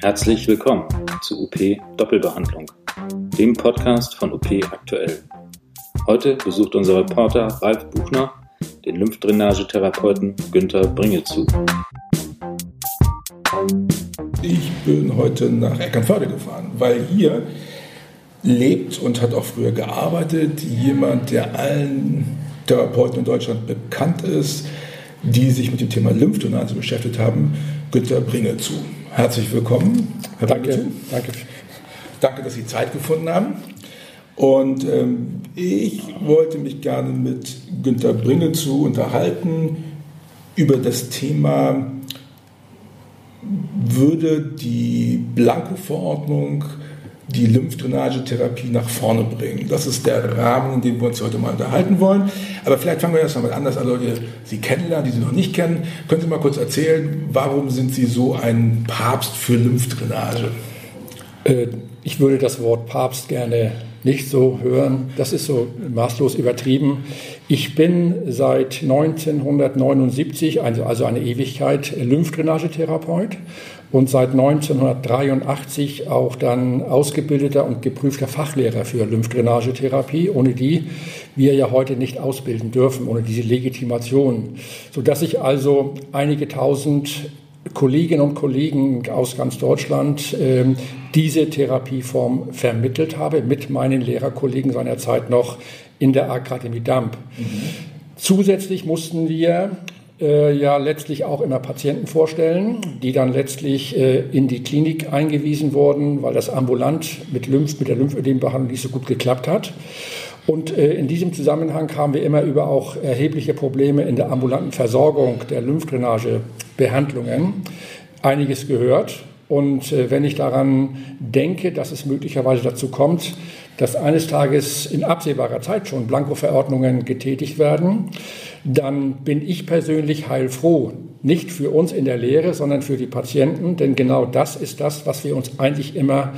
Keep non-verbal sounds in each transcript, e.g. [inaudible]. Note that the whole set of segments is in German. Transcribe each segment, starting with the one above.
Herzlich willkommen zu UP Doppelbehandlung, dem Podcast von UP aktuell. Heute besucht unser Reporter Ralf Buchner den Lymphdrainagetherapeuten Günther Bringezu. Ich bin heute nach Eckernförde gefahren, weil hier lebt und hat auch früher gearbeitet jemand, der allen Therapeuten in Deutschland bekannt ist, die sich mit dem Thema Lymphdrainage beschäftigt haben, Günther Bringezu. Herzlich willkommen, Herr Danke, danke. Danke, dass Sie Zeit gefunden haben. Und ähm, ich wollte mich gerne mit Günter Bringezu unterhalten über das Thema, würde die Blanko-Verordnung die Lymphdrainagetherapie nach vorne bringen. Das ist der Rahmen, in dem wir uns heute mal unterhalten wollen. Aber vielleicht fangen wir erst mal an, dass alle Leute Sie kennenlernen, die Sie noch nicht kennen. Können Sie mal kurz erzählen, warum sind Sie so ein Papst für Lymphdrainage? Äh, ich würde das Wort Papst gerne nicht so hören. Das ist so maßlos übertrieben. Ich bin seit 1979, also, also eine Ewigkeit, Lymphdrainagetherapeut und seit 1983 auch dann ausgebildeter und geprüfter Fachlehrer für Lymphdrainagetherapie, ohne die wir ja heute nicht ausbilden dürfen, ohne diese Legitimation, sodass ich also einige tausend Kolleginnen und Kollegen aus ganz Deutschland äh, diese Therapieform vermittelt habe, mit meinen Lehrerkollegen seinerzeit noch in der Akademie Damp. Mhm. Zusätzlich mussten wir äh, ja letztlich auch immer Patienten vorstellen, die dann letztlich äh, in die Klinik eingewiesen wurden, weil das ambulant mit, Lymph, mit der Lymphödembehandlung nicht so gut geklappt hat. Und äh, in diesem Zusammenhang haben wir immer über auch erhebliche Probleme in der ambulanten Versorgung der Lymphdrainagebehandlungen einiges gehört. Und äh, wenn ich daran denke, dass es möglicherweise dazu kommt, dass eines Tages in absehbarer Zeit schon Blankoverordnungen getätigt werden, dann bin ich persönlich heilfroh. Nicht für uns in der Lehre, sondern für die Patienten, denn genau das ist das, was wir uns eigentlich immer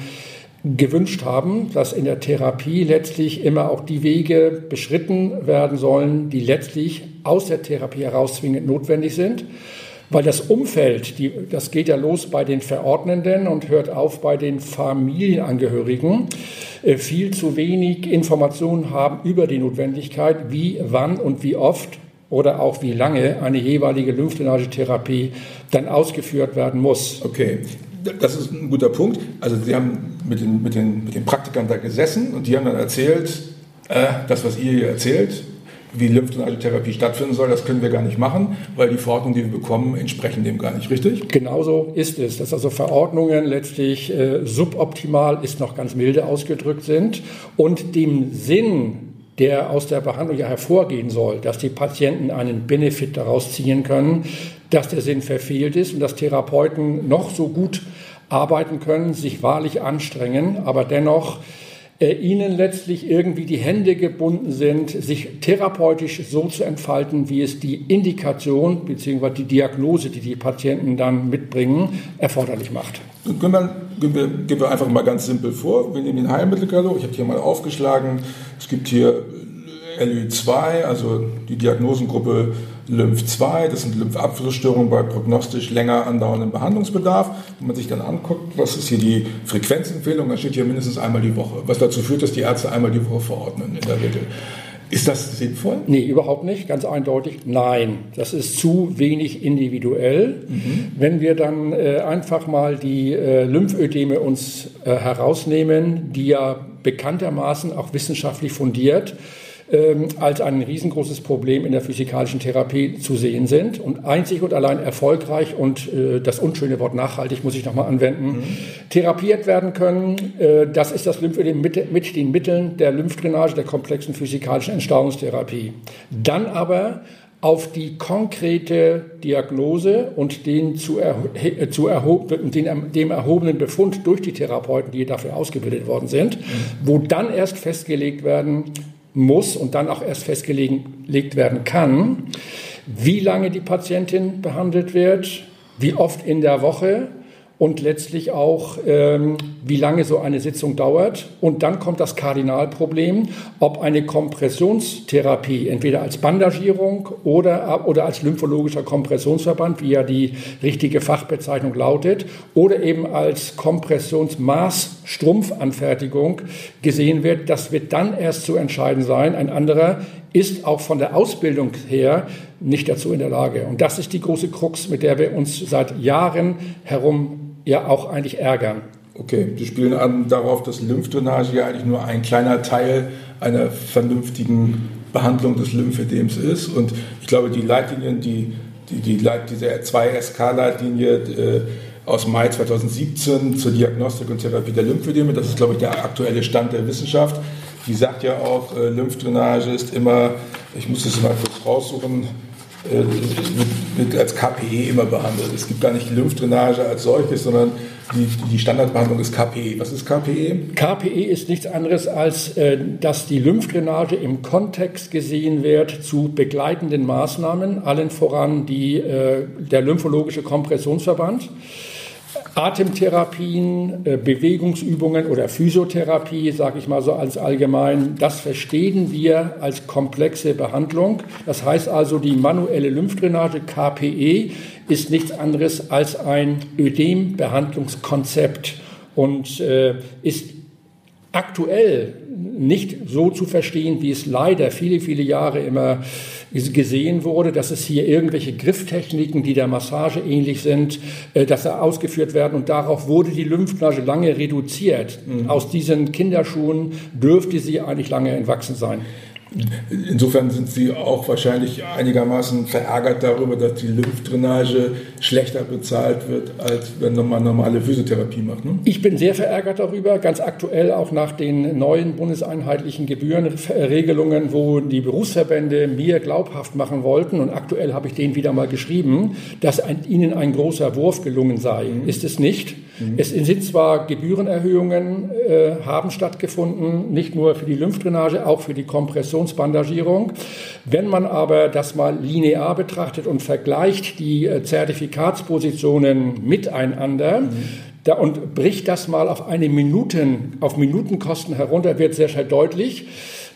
gewünscht haben, dass in der Therapie letztlich immer auch die Wege beschritten werden sollen, die letztlich aus der Therapie heraus zwingend notwendig sind. Weil das Umfeld, die, das geht ja los bei den Verordnenden und hört auf bei den Familienangehörigen, äh, viel zu wenig Informationen haben über die Notwendigkeit, wie, wann und wie oft oder auch wie lange eine jeweilige Lymphdrainagetherapie dann ausgeführt werden muss. Okay, das ist ein guter Punkt. Also Sie haben mit den, mit den, mit den Praktikern da gesessen und die haben dann erzählt, äh, das, was ihr hier erzählt, wie Lymphdrainagetherapie stattfinden soll, das können wir gar nicht machen, weil die Verordnungen, die wir bekommen, entsprechen dem gar nicht, richtig? Genauso ist es, dass also Verordnungen letztlich äh, suboptimal, ist noch ganz milde ausgedrückt sind und dem Sinn der aus der Behandlung ja hervorgehen soll, dass die Patienten einen Benefit daraus ziehen können, dass der Sinn verfehlt ist und dass Therapeuten noch so gut arbeiten können, sich wahrlich anstrengen, aber dennoch äh, ihnen letztlich irgendwie die Hände gebunden sind, sich therapeutisch so zu entfalten, wie es die Indikation bzw. die Diagnose, die die Patienten dann mitbringen, erforderlich macht. Gehen wir, gehen, wir, gehen wir einfach mal ganz simpel vor. Wir nehmen den Heilmittelkatalog. Ich habe hier mal aufgeschlagen. Es gibt hier LÜ2, also die Diagnosengruppe Lymph 2, das sind Lymphabflussstörungen bei prognostisch länger andauerndem Behandlungsbedarf. Wenn man sich dann anguckt, was ist hier die Frequenzempfehlung, dann steht hier mindestens einmal die Woche, was dazu führt, dass die Ärzte einmal die Woche verordnen in der Regel. Ist das sinnvoll? Nee, überhaupt nicht, ganz eindeutig. Nein, das ist zu wenig individuell. Mhm. Wenn wir dann äh, einfach mal die äh, Lymphödeme uns äh, herausnehmen, die ja bekanntermaßen auch wissenschaftlich fundiert ähm, als ein riesengroßes Problem in der physikalischen Therapie zu sehen sind und einzig und allein erfolgreich und äh, das unschöne Wort nachhaltig muss ich nochmal anwenden, mhm. therapiert werden können. Äh, das ist das Lymphödem mit, mit den Mitteln der Lymphdrainage, der komplexen physikalischen Entstauungstherapie. Dann aber auf die konkrete Diagnose und den, zu erho zu erho den, dem erhobenen Befund durch die Therapeuten, die dafür ausgebildet worden sind, mhm. wo dann erst festgelegt werden muss und dann auch erst festgelegt werden kann, wie lange die Patientin behandelt wird, wie oft in der Woche und letztlich auch, ähm, wie lange so eine Sitzung dauert. Und dann kommt das Kardinalproblem, ob eine Kompressionstherapie entweder als Bandagierung oder, oder als lymphologischer Kompressionsverband, wie ja die richtige Fachbezeichnung lautet, oder eben als Kompressionsmaßstrumpfanfertigung gesehen wird. Das wird dann erst zu entscheiden sein. Ein anderer ist auch von der Ausbildung her nicht dazu in der Lage. Und das ist die große Krux, mit der wir uns seit Jahren herum ja auch eigentlich ärgern. Okay, Sie spielen an darauf, dass Lymphdrainage ja eigentlich nur ein kleiner Teil einer vernünftigen Behandlung des Lymphedems ist. Und ich glaube, die Leitlinien, die, die, die Leit, diese 2SK-Leitlinie äh, aus Mai 2017 zur Diagnostik und Therapie der Lymphedeme, das ist, glaube ich, der aktuelle Stand der Wissenschaft. Die sagt ja auch, äh, Lymphdrainage ist immer, ich muss das mal kurz raussuchen, wird, als KPE immer behandelt. Es gibt gar nicht Lymphdrainage als solches, sondern die, die, Standardbehandlung ist KPE. Was ist KPE? KPE ist nichts anderes, als äh, dass die Lymphdrainage im Kontext gesehen wird zu begleitenden Maßnahmen, allen voran die, äh, der lymphologische Kompressionsverband. Atemtherapien, äh, Bewegungsübungen oder Physiotherapie, sage ich mal so als allgemein, das verstehen wir als komplexe Behandlung. Das heißt also, die manuelle Lymphdrainage KPE ist nichts anderes als ein Ödembehandlungskonzept und äh, ist aktuell nicht so zu verstehen, wie es leider viele, viele Jahre immer gesehen wurde, dass es hier irgendwelche Grifftechniken, die der Massage ähnlich sind, äh, dass da ausgeführt werden. Und darauf wurde die Lymphdrainage lange reduziert. Mhm. Aus diesen Kinderschuhen dürfte sie eigentlich lange entwachsen sein. Insofern sind Sie auch wahrscheinlich einigermaßen verärgert darüber, dass die Lymphdrainage schlechter bezahlt wird, als wenn man normale Physiotherapie macht. Ne? Ich bin sehr verärgert darüber, ganz aktuell auch nach den neuen bundeseinheitlichen Gebührenregelungen, wo die Berufsverbände mir glaubhaft machen wollten. Und aktuell habe ich denen wieder mal geschrieben, dass ein, ihnen ein großer Wurf gelungen sei. Mhm. Ist es nicht? Mhm. Es sind zwar Gebührenerhöhungen, äh, haben stattgefunden, nicht nur für die Lymphdrainage, auch für die Kompression Präventionsbandagierung. Wenn man aber das mal linear betrachtet und vergleicht die äh, Zertifikatspositionen miteinander, mhm. Da, und bricht das mal auf eine Minuten, auf Minutenkosten herunter, wird sehr schnell deutlich,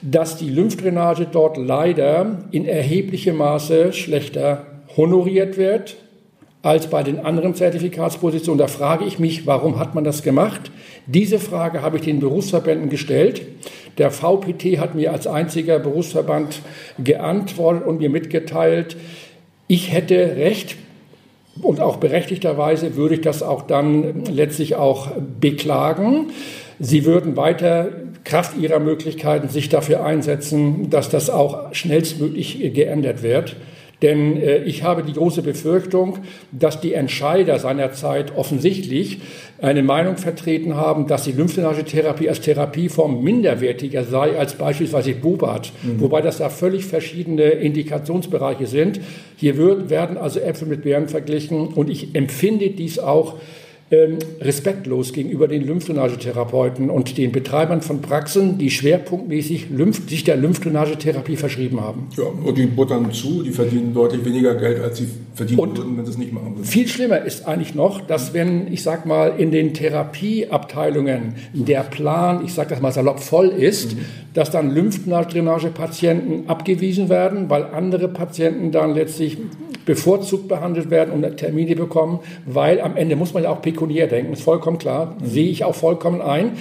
dass die Lymphdrainage dort leider in erheblichem Maße schlechter honoriert wird als bei den anderen Zertifikatspositionen. Da frage ich mich, warum hat man das gemacht? Diese Frage habe ich den Berufsverbänden gestellt. Der VPT hat mir als einziger Berufsverband geantwortet und mir mitgeteilt, ich hätte recht und auch berechtigterweise würde ich das auch dann letztlich auch beklagen. Sie würden weiter Kraft ihrer Möglichkeiten sich dafür einsetzen, dass das auch schnellstmöglich geändert wird. Denn äh, ich habe die große Befürchtung, dass die Entscheider seinerzeit offensichtlich eine Meinung vertreten haben, dass die Lymphdrainagetherapie als Therapieform minderwertiger sei als beispielsweise Bubat, mhm. wobei das da völlig verschiedene Indikationsbereiche sind. Hier wird, werden also Äpfel mit Beeren verglichen und ich empfinde dies auch ähm, respektlos gegenüber den Lymphdrainagetherapeuten und den Betreibern von Praxen, die schwerpunktmäßig Lymph, sich der Lymphdrainagetherapie verschrieben haben. Ja, und die buttern zu, die verdienen deutlich weniger Geld, als sie verdienen und würden, wenn sie es nicht machen würden. Viel schlimmer ist eigentlich noch, dass wenn, ich sag mal, in den Therapieabteilungen der Plan, ich sag das mal salopp, voll ist, mhm. dass dann Lymphdrainagepatienten abgewiesen werden, weil andere Patienten dann letztlich bevorzugt behandelt werden und Termine bekommen, weil am Ende muss man ja auch pekuniär denken, ist vollkommen klar, mhm. sehe ich auch vollkommen ein.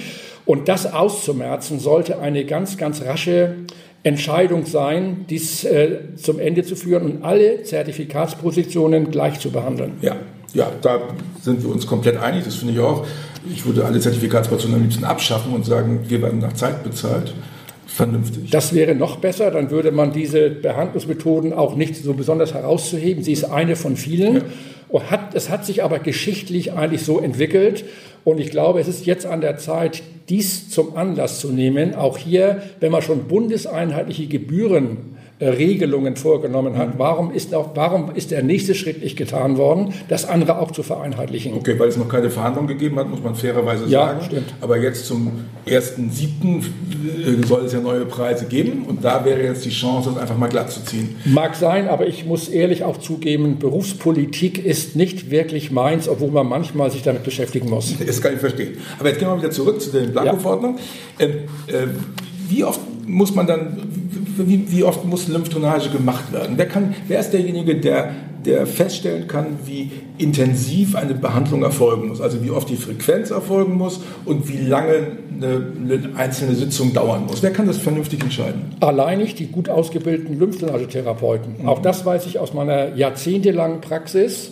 Und das auszumerzen sollte eine ganz, ganz rasche Entscheidung sein, dies äh, zum Ende zu führen und alle Zertifikatspositionen gleich zu behandeln. Ja, ja, da sind wir uns komplett einig, das finde ich auch. Ich würde alle Zertifikatspositionen am liebsten abschaffen und sagen, wir werden nach Zeit bezahlt vernünftig. Das wäre noch besser, dann würde man diese Behandlungsmethoden auch nicht so besonders herauszuheben. Sie ist eine von vielen. Ja. Hat, es hat sich aber geschichtlich eigentlich so entwickelt. Und ich glaube, es ist jetzt an der Zeit, dies zum Anlass zu nehmen, auch hier, wenn man schon bundeseinheitliche Gebühren Regelungen vorgenommen hat. Warum ist, auch, warum ist der nächste Schritt nicht getan worden, das andere auch zu vereinheitlichen? Okay, weil es noch keine Verhandlungen gegeben hat, muss man fairerweise Ja, sagen. stimmt. Aber jetzt zum 1.7. äh, soll es ja neue Preise geben und da wäre jetzt die Chance, das einfach mal glatt zu ziehen. Mag sein, aber ich muss ehrlich auch zugeben, Berufspolitik ist nicht wirklich meins, obwohl man manchmal sich damit beschäftigen muss. [laughs] Das kann ich verstehen. Aber jetzt gehen wir wieder zurück zu den Blankoverordnungen. Ähm, äh, wie oft muss man dann, wie, wie oft muss Lymphdrainage gemacht werden? Wer, kann, wer ist derjenige, der, der feststellen kann, wie intensiv eine Behandlung erfolgen muss? Also wie oft die Frequenz erfolgen muss und wie lange eine, einzelne Sitzung dauern muss? Wer kann das vernünftig entscheiden? Alleinig die gut ausgebildeten Lymphdrainagetherapeuten. Auch das weiß ich aus meiner jahrzehntelangen Praxis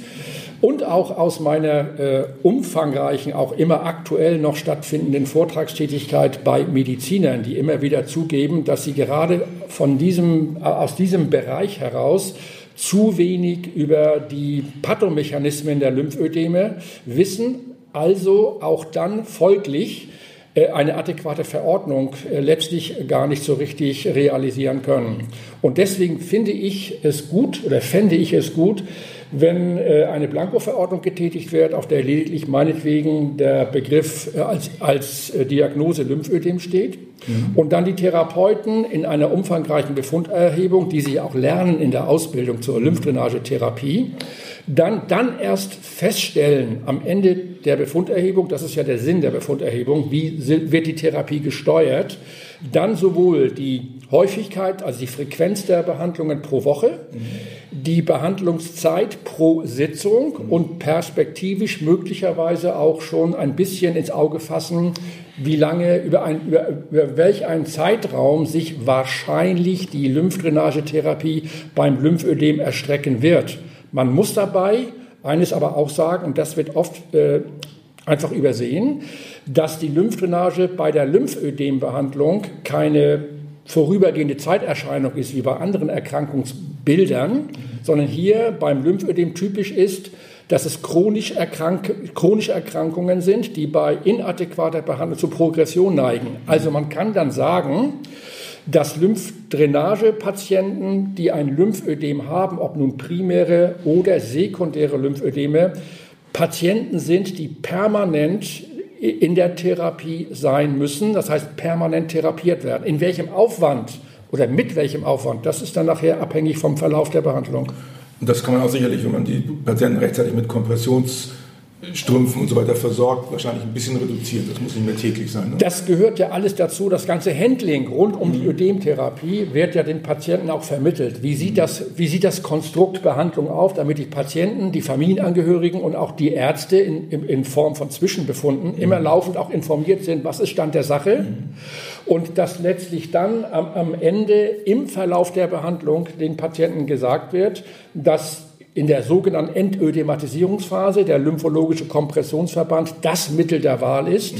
und auch aus meiner äh, umfangreichen, auch immer aktuell noch stattfindenden Vortragstätigkeit bei Medizinern, die immer wieder zugeben, dass sie gerade von diesem, äh, aus diesem Bereich heraus zu wenig über die Pathomechanismen der Lymphödeme wissen, also auch dann folglich äh, eine adäquate Verordnung äh, letztlich gar nicht so richtig realisieren können. Und deswegen finde ich es gut oder fände ich es gut, wenn äh, eine Blanko-Verordnung getätigt wird, auf der lediglich meinetwegen der Begriff äh, als, als äh, Diagnose Lymphödem steht und dann die Therapeuten in einer umfangreichen Befunderhebung, die sie auch lernen in der Ausbildung zur Lymphdrainagetherapie, dann, dann erst feststellen am Ende der Befunderhebung, das ist ja der Sinn der Befunderhebung, wie wird die Therapie gesteuert, dann sowohl die Häufigkeit, also die Frequenz der Behandlungen pro Woche, die Behandlungszeit pro Sitzung und perspektivisch möglicherweise auch schon ein bisschen ins Auge fassen, wie lange, über, ein, über, über welch einen Zeitraum sich wahrscheinlich die Lymphdrainagetherapie beim Lymphödem erstrecken wird. Man muss dabei eines aber auch sagen, und das wird oft äh, einfach übersehen, dass die Lymphdrainage bei der Lymphödembehandlung keine vorübergehende Zeiterscheinung ist wie bei anderen Erkrankungsbildern, sondern hier beim Lymphödem typisch ist, dass es chronisch erkrank chronische Erkrankungen sind, die bei inadäquater Behandlung zur Progression neigen. Also man kann dann sagen, dass Lymphdrainagepatienten, die ein Lymphödem haben, ob nun primäre oder sekundäre Lymphödeme, Patienten sind, die permanent in der Therapie sein müssen, das heißt permanent therapiert werden. In welchem Aufwand oder mit welchem Aufwand, das ist dann nachher abhängig vom Verlauf der Behandlung. Und das kann man auch sicherlich, wenn man die Patienten rechtzeitig mit Kompressionsstrümpfen und so weiter versorgt, wahrscheinlich ein bisschen reduzieren. Das muss nicht mehr täglich sein. Ne? Das gehört ja alles dazu. Das ganze Handling rund um die Ödemtherapie wird ja den Patienten auch vermittelt. Wie sieht das, wie sieht das Konstrukt Behandlung auf, damit die Patienten, die Familienangehörigen und auch die Ärzte in, in, in Form von Zwischenbefunden immer laufend auch informiert sind, was ist Stand der Sache? Und dass letztlich dann am, am Ende im Verlauf der Behandlung den Patienten gesagt wird, dass in der sogenannten Entödematisierungsphase der lymphologische Kompressionsverband das Mittel der Wahl ist,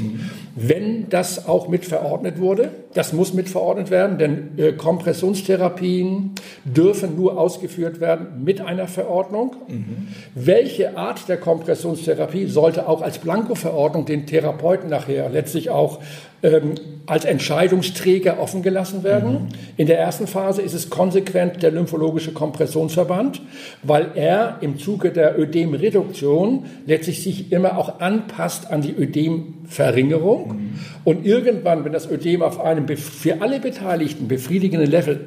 wenn das auch mit verordnet wurde. Das muss mit verordnet werden, denn äh, Kompressionstherapien dürfen nur ausgeführt werden mit einer Verordnung. Welche Art der Kompressionstherapie sollte auch als Blankoverordnung den Therapeuten nachher letztlich auch ähm, als Entscheidungsträger offen gelassen werden. In der ersten Phase ist es konsequent der lymphologische Kompressionsverband, weil er im Zuge der Ödemreduktion letztlich sich immer auch anpasst an die Ödemverringerung. Und irgendwann, wenn das Ödem auf einem für alle Beteiligten befriedigenden Level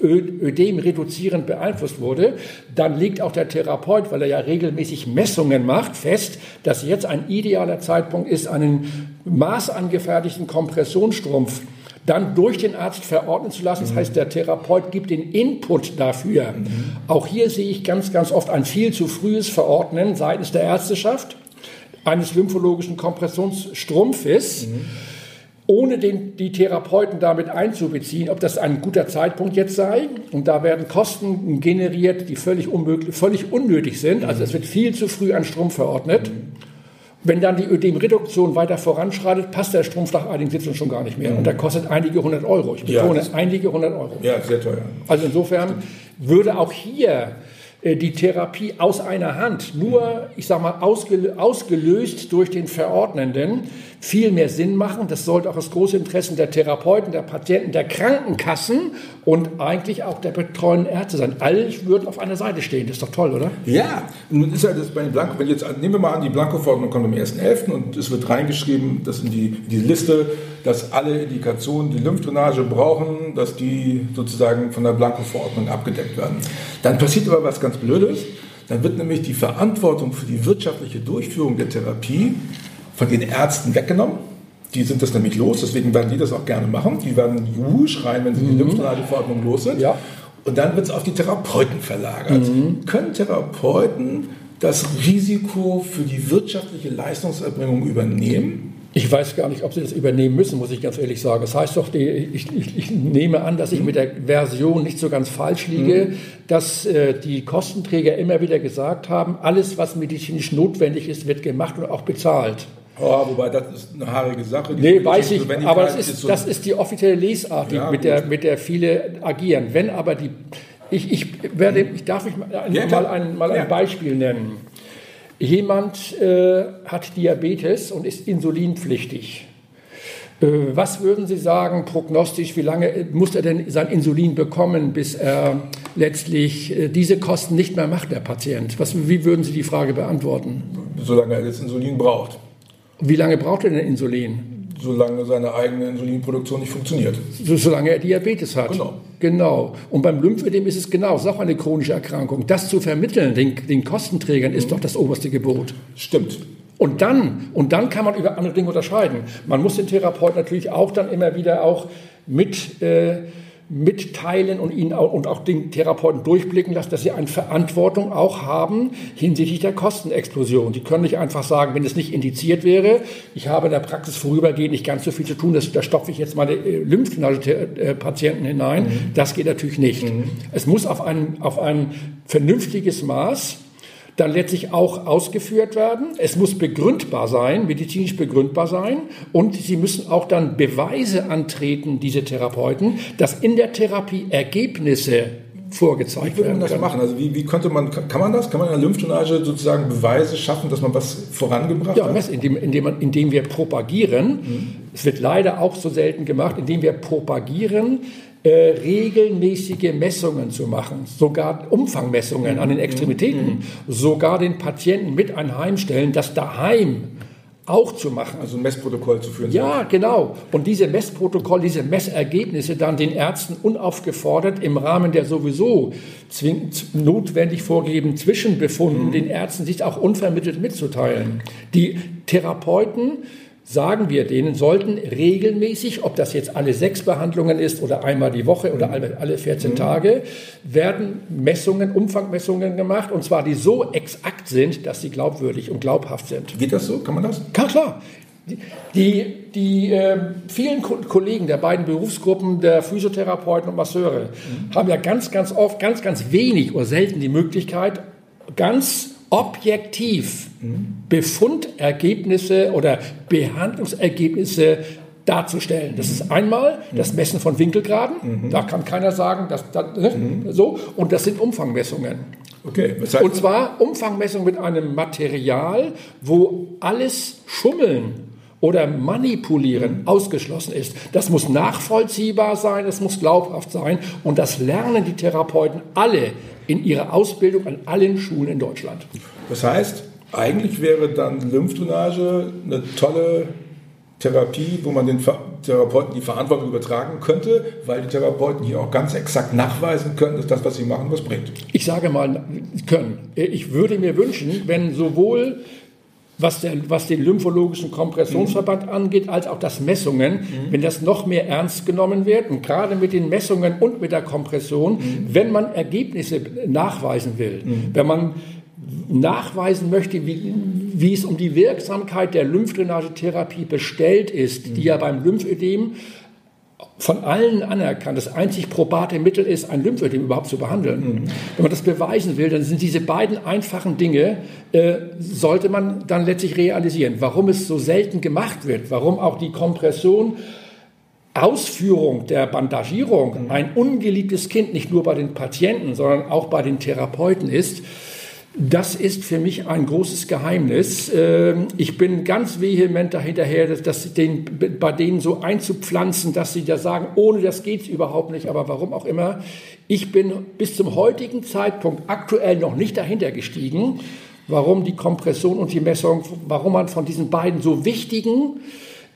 Ödem reduzierend beeinflusst wurde, dann legt auch der Therapeut, weil er ja regelmäßig Messungen macht, fest, dass jetzt ein idealer Zeitpunkt ist, einen maßangefertigten Kompressionsstrumpf dann durch den Arzt verordnen zu lassen. Das heißt, der Therapeut gibt den Input dafür. Auch hier sehe ich ganz, ganz oft ein viel zu frühes Verordnen seitens der Ärzteschaft eines lymphologischen Kompressionsstrumpfes ohne den, die Therapeuten damit einzubeziehen, ob das ein guter Zeitpunkt jetzt sei. Und da werden Kosten generiert, die völlig, unmöglich, völlig unnötig sind. Also es wird viel zu früh ein Strumpf verordnet. Wenn dann die Ödemreduktion weiter voranschreitet, passt der Strumpf nach einigen Sitzungen schon gar nicht mehr. Und der kostet einige hundert Euro. Ich Ja, betone, das- einige hundert Euro. Ja, sehr teuer. Also insofern würde auch hier äh, die Therapie aus einer Hand, nur, ich sage mal, ausgelöst durch den Verordnenden, viel mehr Sinn machen. Das sollte auch das große Interesse der Therapeuten, der Patienten, der Krankenkassen und eigentlich auch der betreuenden Ärzte sein. Alle würden auf einer Seite stehen. Das ist doch toll, oder? Ja, nun ist ja das bei den Blanco, wenn jetzt, nehmen wir mal an, die Blanco-Verordnung kommt am 1.11. und es wird reingeschrieben, dass in die, in die Liste, dass alle Indikationen, die Lymphdrainage brauchen, dass die sozusagen von der Blanco-Verordnung abgedeckt werden. Dann passiert aber was ganz Blödes. Dann wird nämlich die Verantwortung für die wirtschaftliche Durchführung der Therapie von den Ärzten weggenommen. Die sind das nämlich los, deswegen werden die das auch gerne machen. Die werden Juhu schreien, wenn sie mhm. die Lymphdrainageverordnung los sind. Ja. Und dann wird es auf die Therapeuten verlagert. Mhm. Können Therapeuten das Risiko für die wirtschaftliche Leistungserbringung übernehmen? Ich weiß gar nicht, ob Sie das übernehmen müssen, muss ich ganz ehrlich sagen. Das heißt doch, die, ich, ich, ich, nehme an, dass ich mit der Version nicht so ganz falsch liege, mhm. dass äh, die Kostenträger immer wieder gesagt haben, alles, was medizinisch notwendig ist, wird gemacht und auch bezahlt. Oh, wobei das ist eine haarige Sache. Nee, weiß ich, aber das ist, ist so das ist die offizielle Lesart, ja, mit, der, mit der viele agieren. Wenn aber die, ich, ich, werde, ich darf ich mal, ja, mal, ein, mal ein Beispiel nennen. Jemand äh, hat Diabetes und ist insulinpflichtig. Äh, was würden Sie sagen, prognostisch, wie lange muss er denn sein Insulin bekommen, bis er letztlich äh, diese Kosten nicht mehr macht, der Patient? Was, wie würden Sie die Frage beantworten? Solange er das Insulin braucht. Wie lange braucht er denn Insulin? Solange seine eigene Insulinproduktion nicht funktioniert. So, solange er Diabetes hat. Genau. Genau. Und beim Lymphödem ist es genau, es ist auch eine chronische Erkrankung. Das zu vermitteln, den, den Kostenträgern, ist mhm. doch das oberste Gebot. Stimmt. Und dann, und dann kann man über andere Dinge unterscheiden. Man muss den Therapeuten natürlich auch dann immer wieder auch mit äh, mitteilen und ihnen auch, und auch den Therapeuten durchblicken lassen, dass sie eine Verantwortung auch haben hinsichtlich der Kostenexplosion. Die können nicht einfach sagen, wenn es nicht indiziert wäre, ich habe in der Praxis vorübergehend nicht ganz so viel zu tun, das, da stopfe ich jetzt meine äh, Lymphknochen-Patienten hinein. Mhm. Das geht natürlich nicht. Mhm. Es muss auf ein, auf ein vernünftiges Maß dann letztlich auch ausgeführt werden. Es muss begründbar sein, medizinisch begründbar sein. Und sie müssen auch dann Beweise antreten, diese Therapeuten, dass in der Therapie Ergebnisse vorgezeigt wie werden. Wie würde man das machen? Also wie, wie könnte man, kann man das? Kann man in der Lymphdrainage sozusagen Beweise schaffen, dass man was vorangebracht ja, hat? Ja, indem, indem, man, indem wir propagieren. Mhm. Es wird leider auch so selten gemacht, indem wir propagieren, äh, regelmäßige Messungen zu machen, sogar Umfangmessungen an den Extremitäten, mhm. sogar den Patienten mit einheimstellen, das daheim auch zu machen. Also ein Messprotokoll zu führen. Ja, genau. Und diese Messprotokolle, diese Messergebnisse dann den Ärzten unaufgefordert im Rahmen der sowieso zwingend notwendig vorgegebenen Zwischenbefunden mhm. den Ärzten sich auch unvermittelt mitzuteilen. Die Therapeuten sagen wir denen, sollten regelmäßig, ob das jetzt alle sechs Behandlungen ist oder einmal die Woche oder alle 14 mhm. Tage, werden Messungen, Umfangmessungen gemacht und zwar die so exakt sind, dass sie glaubwürdig und glaubhaft sind. Geht das so? Kann man das? Ja, klar. Die, die äh, vielen Ko Kollegen der beiden Berufsgruppen der Physiotherapeuten und Masseure mhm. haben ja ganz, ganz oft, ganz, ganz wenig oder selten die Möglichkeit, ganz objektiv Befundergebnisse oder Behandlungsergebnisse darzustellen. Das ist einmal das Messen von Winkelgraden. Mhm. Da kann keiner sagen, dass, dass ne? mhm. so. Und das sind Umfangmessungen. Okay. Und zwar Umfangmessungen mit einem Material, wo alles Schummeln oder Manipulieren ausgeschlossen ist. Das muss nachvollziehbar sein, das muss glaubhaft sein und das lernen die Therapeuten alle in ihrer Ausbildung an allen Schulen in Deutschland. Das heißt, eigentlich wäre dann Lymphdrainage eine tolle Therapie, wo man den Therapeuten die Verantwortung übertragen könnte, weil die Therapeuten hier auch ganz exakt nachweisen können, dass das, was sie machen, was bringt. Ich sage mal, können. Ich würde mir wünschen, wenn sowohl was, der, was den lymphologischen Kompressionsverband mhm. angeht, als auch das Messungen, mhm. wenn das noch mehr ernst genommen wird und gerade mit den Messungen und mit der Kompression, mhm. wenn man Ergebnisse nachweisen will, mhm. wenn man nachweisen möchte, wie, wie es um die Wirksamkeit der Lymphdrainagetherapie bestellt ist, die mhm. ja beim Lymphödem von allen anerkannt, das einzig probate Mittel ist, ein Lymphödem überhaupt zu behandeln. Mhm. Wenn man das beweisen will, dann sind diese beiden einfachen Dinge, äh, sollte man dann letztlich realisieren. Warum es so selten gemacht wird, warum auch die Kompression Ausführung der Bandagierung ein ungeliebtes Kind nicht nur bei den Patienten, sondern auch bei den Therapeuten ist, das ist für mich ein großes Geheimnis. Ähm, ich bin ganz vehement dahinterher, das den, bei denen so einzupflanzen, dass sie da sagen, ohne das geht es überhaupt nicht, aber warum auch immer. Ich bin bis zum heutigen Zeitpunkt aktuell noch nicht dahinter gestiegen, warum die Kompression und die Messung, warum man von diesen beiden so wichtigen,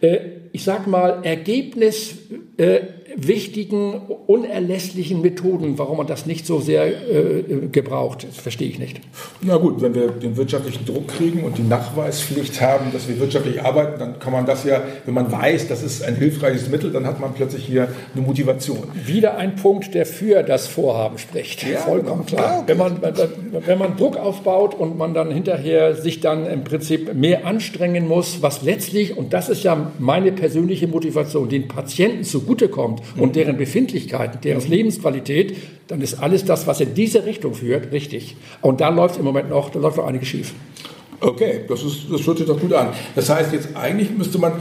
äh, ich sag mal, Ergebnis äh, wichtigen, unerlässlichen Methoden, warum man das nicht so sehr äh, gebraucht, das verstehe ich nicht. Na gut, wenn wir den wirtschaftlichen Druck kriegen und die Nachweispflicht haben, dass wir wirtschaftlich arbeiten, dann kann man das ja, wenn man weiß, das ist ein hilfreiches Mittel, dann hat man plötzlich hier eine Motivation. Wieder ein Punkt, der für das Vorhaben spricht. Ja, Vollkommen genau. klar. Wenn, man, wenn man Druck aufbaut und man dann hinterher sich dann im Prinzip mehr anstrengen muss, was letztlich, und das ist ja meine persönliche Motivation, den Patienten zugutekommt, und deren Befindlichkeiten, deren Lebensqualität, dann ist alles das, was in diese Richtung führt, richtig. Und da läuft im Moment noch, da läuft noch einiges schief. Okay, das, ist, das hört sich doch gut an. Das heißt, jetzt eigentlich müsste man,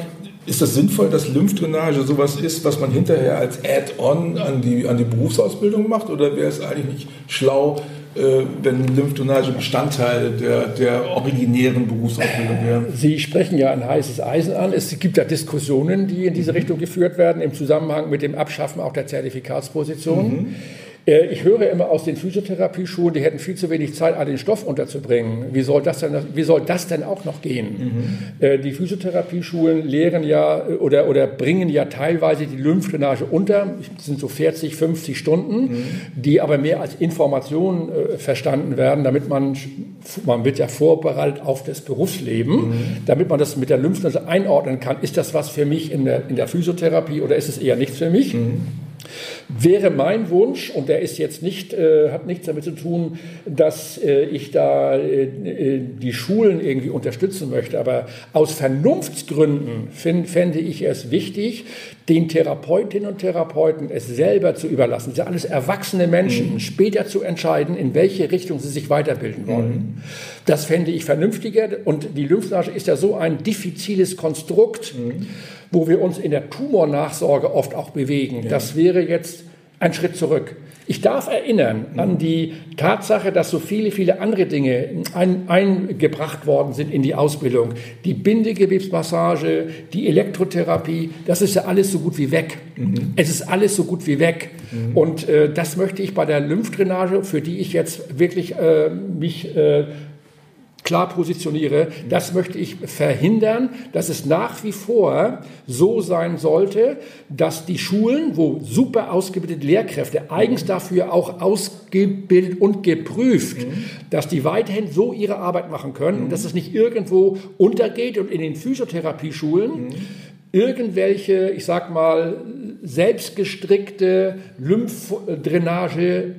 ist das sinnvoll, dass Lymphdrainage sowas ist, was man hinterher als Add-on an die, an die Berufsausbildung macht? Oder wäre es eigentlich nicht schlau, wenn Lymphdrainage Bestandteil der, der originären Berufsausbildung wäre. Sie sprechen ja ein heißes Eisen an. Es gibt ja Diskussionen, die in diese Richtung geführt werden, im Zusammenhang mit dem Abschaffen auch der Zertifikatsposition. Mhm. Äh, ich höre immer aus den Physiotherapieschulen, die hätten viel zu wenig Zeit, all den Stoff unterzubringen. Wie soll das denn, wie soll das denn auch noch gehen? Mhm. Die Physiotherapieschulen lehren ja äh, oder, oder bringen ja teilweise die Lymphdrainage unter. Das sind so 40, 50 Stunden, mhm. die aber mehr als Information äh, verstanden werden, damit man, man wird ja vorbereitet auf das Berufsleben, mhm. damit man das mit der Lymphdrainage einordnen kann. Ist das was für mich in der, in der Physiotherapie oder ist es eher nichts für mich? Wäre mein Wunsch, und der ist jetzt nicht, äh, hat nichts damit zu tun, dass äh, ich da äh, äh die Schulen irgendwie unterstützen möchte, aber aus Vernunftsgründen find, fände ich es wichtig, den Therapeutinnen und Therapeuten es selber zu überlassen. Das sind alles erwachsene Menschen, mhm. später zu entscheiden, in welche Richtung sie sich weiterbilden wollen. Mhm. Das fände ich vernünftiger. Und die Lymphdrainage ist ja so ein diffiziles Konstrukt. Mhm wo wir uns in der Tumornachsorge oft auch bewegen. Ja. Das wäre jetzt ein Schritt zurück. Ich darf erinnern an die Tatsache, dass so viele, viele andere Dinge ein, eingebracht worden sind in die Ausbildung. Die Bindegewebsmassage, die Elektrotherapie, das ist ja alles so gut wie weg. Mhm. Es ist alles so gut wie weg. Mhm. Und äh, das möchte ich bei der Lymphdrainage, für die ich jetzt wirklich äh, mich äh, klar positioniere, das möchte ich verhindern, dass es nach wie vor so sein sollte, dass die Schulen, wo super ausgebildete Lehrkräfte eigens dafür auch ausgebildet und geprüft, mhm. dass die weiterhin so ihre Arbeit machen können mhm. und dass es nicht irgendwo untergeht und in den Physiotherapieschulen mhm. irgendwelche, ich sag mal, selbstgestrickte Lymphdrainage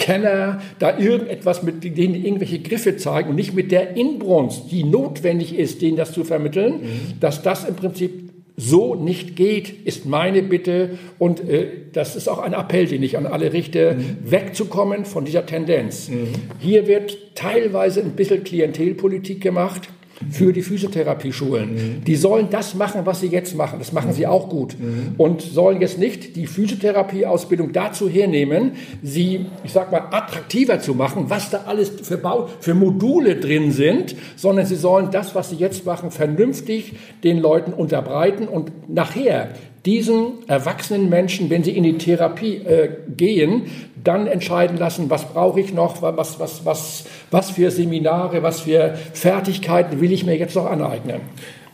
Kenner da irgendetwas mit denen irgendwelche Griffe zeigen und nicht mit der Inbrunst, die notwendig ist, denen das zu vermitteln, mhm. dass das im Prinzip so nicht geht, ist meine Bitte und äh, das ist auch ein Appell, den ich an alle richte, mhm. wegzukommen von dieser Tendenz. Mhm. Hier wird teilweise ein bisschen Klientelpolitik gemacht für die Physiotherapieschulen. Mhm. Die sollen das machen, was sie jetzt machen. Das machen sie auch gut. Mhm. Und sollen jetzt nicht die Physiotherapieausbildung dazu hernehmen, sie, ich sag mal, attraktiver zu machen, was da alles für, Bau, für Module drin sind, sondern sie sollen das, was sie jetzt machen, vernünftig den Leuten unterbreiten und nachher diesen erwachsenen Menschen, wenn sie in die Therapie äh, gehen, dann entscheiden lassen, was brauche ich noch, was, was, was, was für Seminare, was für Fertigkeiten will ich mir jetzt noch aneignen.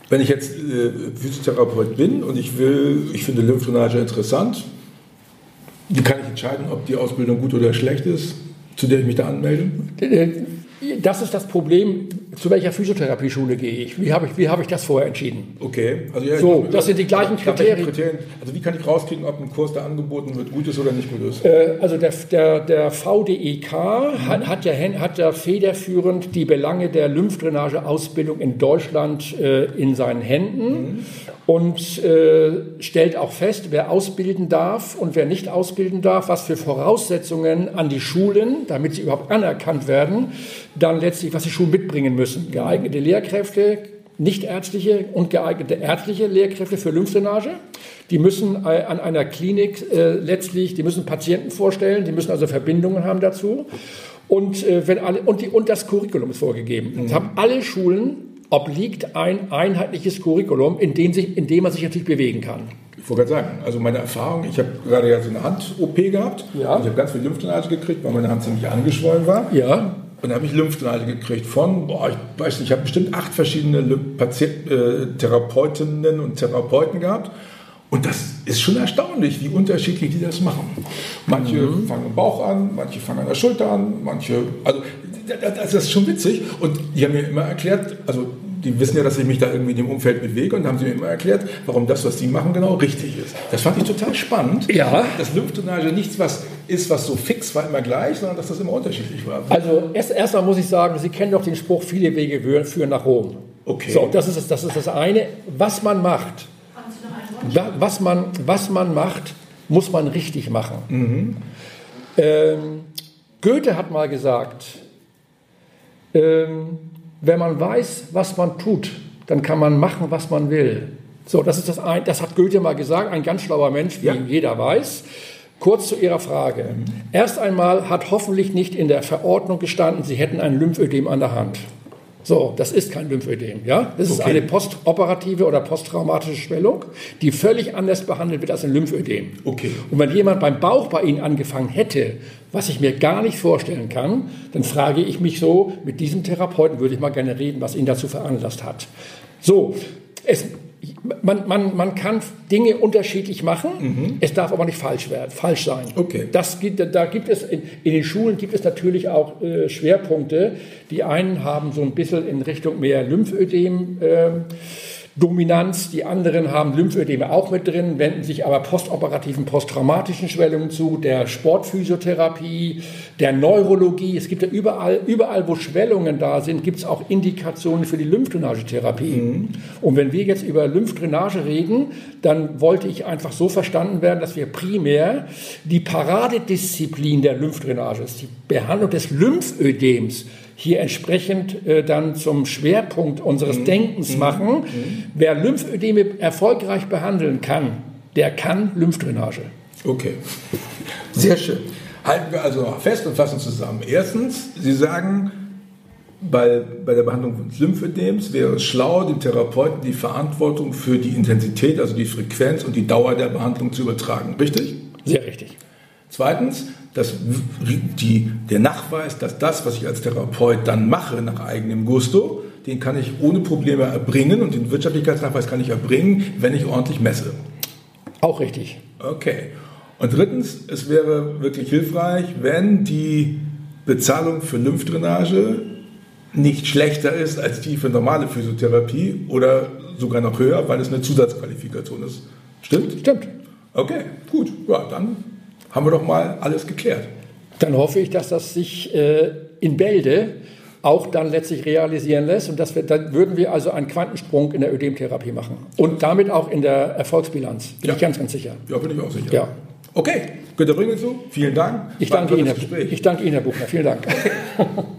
Wenn ich jetzt äh, Physiotherapeut bin und ich will, ich finde Lymphdrainage interessant, wie kann ich entscheiden, ob die Ausbildung gut oder schlecht ist, zu der ich mich da anmelde? Äh, das ist das Problem, zu welcher Physiotherapieschule gehe ich? Wie habe ich, wie habe ich das vorher entschieden? Okay. Also ja, so, das sind die gleichen Kriterien. Kriterien. Also wie kann ich rauskriegen, ob ein Kurs, der angeboten wird, gut ist oder nicht gut ist? Äh, also der, der, der VDEK mhm. hat, hat, ja, hat ja federführend die Belange der Lymphdrainage-Ausbildung in Deutschland äh, in seinen Händen. Mhm und äh, stellt auch fest, wer ausbilden darf und wer nicht ausbilden darf, was für Voraussetzungen an die Schulen, damit sie überhaupt anerkannt werden, dann letztlich, was die Schulen mitbringen müssen. Geeignete Lehrkräfte, nichtärztliche und geeignete ärztliche Lehrkräfte für Lymphdrainage. Die müssen äh, an einer Klinik äh, letztlich, die müssen Patienten vorstellen, die müssen also Verbindungen haben dazu. Und, äh, wenn alle, und, die, und das Curriculum ist vorgegeben. Mhm. Das haben alle Schulen obliegt ein einheitliches Curriculum, in dem, sich, in dem man sich natürlich bewegen kann. Ich wollte gerade sagen, also meine Erfahrung, ich habe gerade ja so eine Hand-OP gehabt. Ja. ich habe ganz viel Lymphdrainage gekriegt, weil meine Hand ziemlich angeschwollen war. Ja. Und da habe ich Lymphdrainage gekriegt von, boah, ich weiß nicht, ich habe bestimmt acht verschiedene Patient, äh, Therapeutinnen und Therapeuten gehabt. Und das ist schon erstaunlich, wie unterschiedlich die das machen. Manche mhm. fangen am Bauch an, manche fangen an der Schulter an, manche, also das ist schon witzig. Und die haben mir immer erklärt, also die wissen ja, dass ich mich da irgendwie in dem Umfeld bewege und haben sie mir immer erklärt, warum das, was sie machen, genau richtig ist. Das fand ich total spannend. Ja. Dass Lymphdrainage nichts was ist, was so fix war, immer gleich, sondern dass das immer unterschiedlich war. Also erst erstmal muss ich sagen, Sie kennen doch den Spruch, viele Wege führen nach Rom. Okay. So, das ist, das ist das eine. Was man macht, was man, was man macht, muss man richtig machen. Mhm. Ähm, Goethe hat mal gesagt, ähm, wenn man weiß, was man tut, dann kann man machen, was man will. So, das ist das ein, das hat Goethe mal gesagt, ein ganz schlauer Mensch, wie ja. jeder weiß. Kurz zu Ihrer Frage. Erst einmal hat hoffentlich nicht in der Verordnung gestanden, Sie hätten ein Lymphödem an der Hand. So, das ist kein Lymphödem. Ja? Das ist eine postoperative oder posttraumatische Schwellung, die völlig anders behandelt wird als ein Lymphödem. Okay. Und wenn jemand beim Bauch bei Ihnen angefangen hätte, was ich mir gar nicht vorstellen kann, dann frage ich mich so, mit diesem Therapeuten würde ich mal gerne reden, was ihn dazu veranlasst hat. So, es, man, man, man kann Dinge unterschiedlich machen, mhm. es darf aber nicht falsch werden, falsch sein. Okay. Das gibt, da gibt es in, in den Schulen gibt es natürlich auch äh, Schwerpunkte. Die einen haben so ein bisschen in Richtung mehr Lymphödem. Äh, Dominanz. Die anderen haben Lymphödeme auch mit drin, wenden sich aber postoperativen, posttraumatischen Schwellungen zu, der Sportphysiotherapie, der Neurologie. Es gibt ja überall, überall wo Schwellungen da sind, gibt es auch Indikationen für die Lymphdrainagetherapie. Mhm. Und wenn wir jetzt über Lymphdrainage reden, dann wollte ich einfach so verstanden werden, dass wir primär die Paradedisziplin der Lymphdrainage, die Behandlung des Lymphödems, hier entsprechend äh, dann zum Schwerpunkt unseres mhm. Denkens mhm. machen. Mhm. Wer Lymphödeme erfolgreich behandeln kann, der kann Lymphdrainage. Okay, sehr schön. Halten wir also fest und fassen zusammen. Erstens, Sie sagen, bei, bei der Behandlung des Lymphödems wäre es schlau, dem Therapeuten die Verantwortung für die Intensität, also die Frequenz und die Dauer der Behandlung zu übertragen. Richtig? Sehr richtig. Zweitens, dass die, der Nachweis, dass das, was ich als Therapeut dann mache, nach eigenem Gusto, den kann ich ohne Probleme erbringen und den Wirtschaftlichkeitsnachweis kann ich erbringen, wenn ich ordentlich messe. Auch richtig. Okay. Und drittens, es wäre wirklich hilfreich, wenn die Bezahlung für Lymphdrainage nicht schlechter ist als die für normale Physiotherapie oder sogar noch höher, weil es eine Zusatzqualifikation ist. Stimmt? Stimmt. Okay, gut. Ja, dann haben wir doch mal alles geklärt. Dann hoffe ich, dass das sich äh, in Bälde auch dann letztlich realisieren lässt. Und dass wir, dann würden wir also einen Quantensprung in der Ödemtherapie machen. Und damit auch in der Erfolgsbilanz. Bin ja. ich ganz, ganz sicher. Ja, bin ich auch sicher. Ja. Okay, Günter Bringelsow, vielen Dank. Ich danke, Ihnen, Herr, ich danke Ihnen, Herr Buchner. Vielen Dank. [laughs]